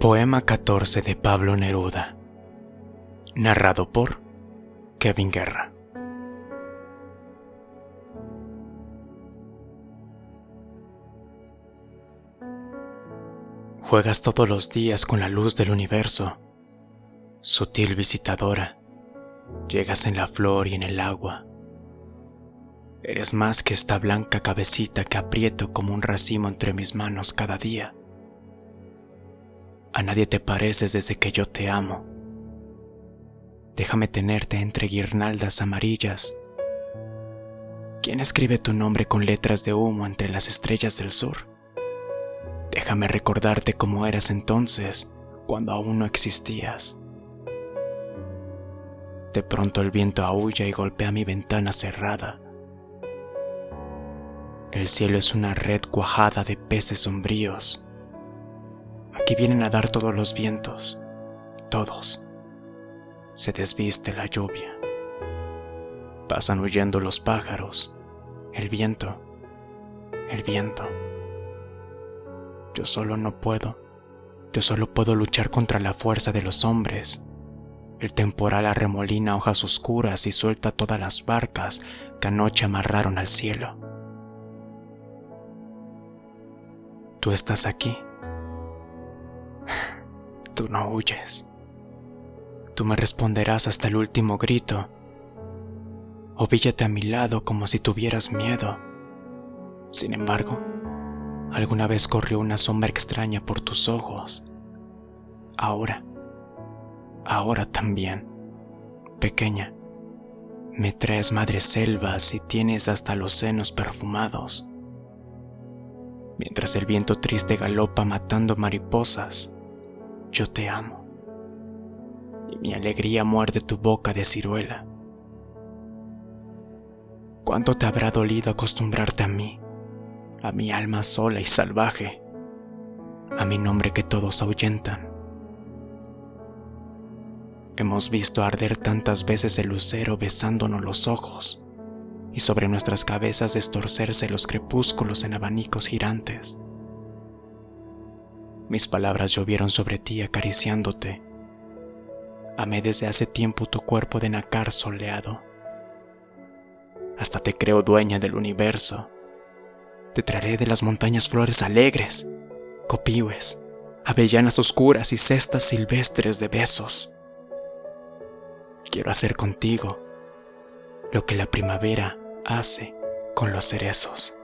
Poema 14 de Pablo Neruda. Narrado por Kevin Guerra. Juegas todos los días con la luz del universo, sutil visitadora. Llegas en la flor y en el agua. Eres más que esta blanca cabecita que aprieto como un racimo entre mis manos cada día. A nadie te pareces desde que yo te amo. Déjame tenerte entre guirnaldas amarillas. ¿Quién escribe tu nombre con letras de humo entre las estrellas del sur? Déjame recordarte cómo eras entonces, cuando aún no existías. De pronto el viento aúlla y golpea mi ventana cerrada. El cielo es una red cuajada de peces sombríos Aquí vienen a dar todos los vientos, todos. Se desviste la lluvia. Pasan huyendo los pájaros, el viento, el viento. Yo solo no puedo, yo solo puedo luchar contra la fuerza de los hombres. El temporal arremolina hojas oscuras y suelta todas las barcas que anoche amarraron al cielo. Tú estás aquí No huyes. Tú me responderás hasta el último grito. Ovíllate a mi lado como si tuvieras miedo. Sin embargo, alguna vez corrió una sombra extraña por tus ojos. Ahora, ahora también, pequeña, me traes madre selvas y tienes hasta los senos perfumados. Mientras el viento triste galopa matando mariposas, yo te amo. Y mi alegría muerde tu boca de ciruela. ¿Cuánto te habrá dolido acostumbrarte a mí, a mi alma sola y salvaje, a mi nombre que todos ahuyentan? Hemos visto arder tantas veces el lucero besándonos los ojos y sobre nuestras cabezas destorcerse los crepúsculos en abanicos girantes. Mis palabras llovieron sobre ti acariciándote. Amé desde hace tiempo tu cuerpo de nacar soleado. Hasta te creo dueña del universo. Te traeré de las montañas flores alegres, copíes, avellanas oscuras y cestas silvestres de besos. Quiero hacer contigo lo que la primavera hace con los cerezos.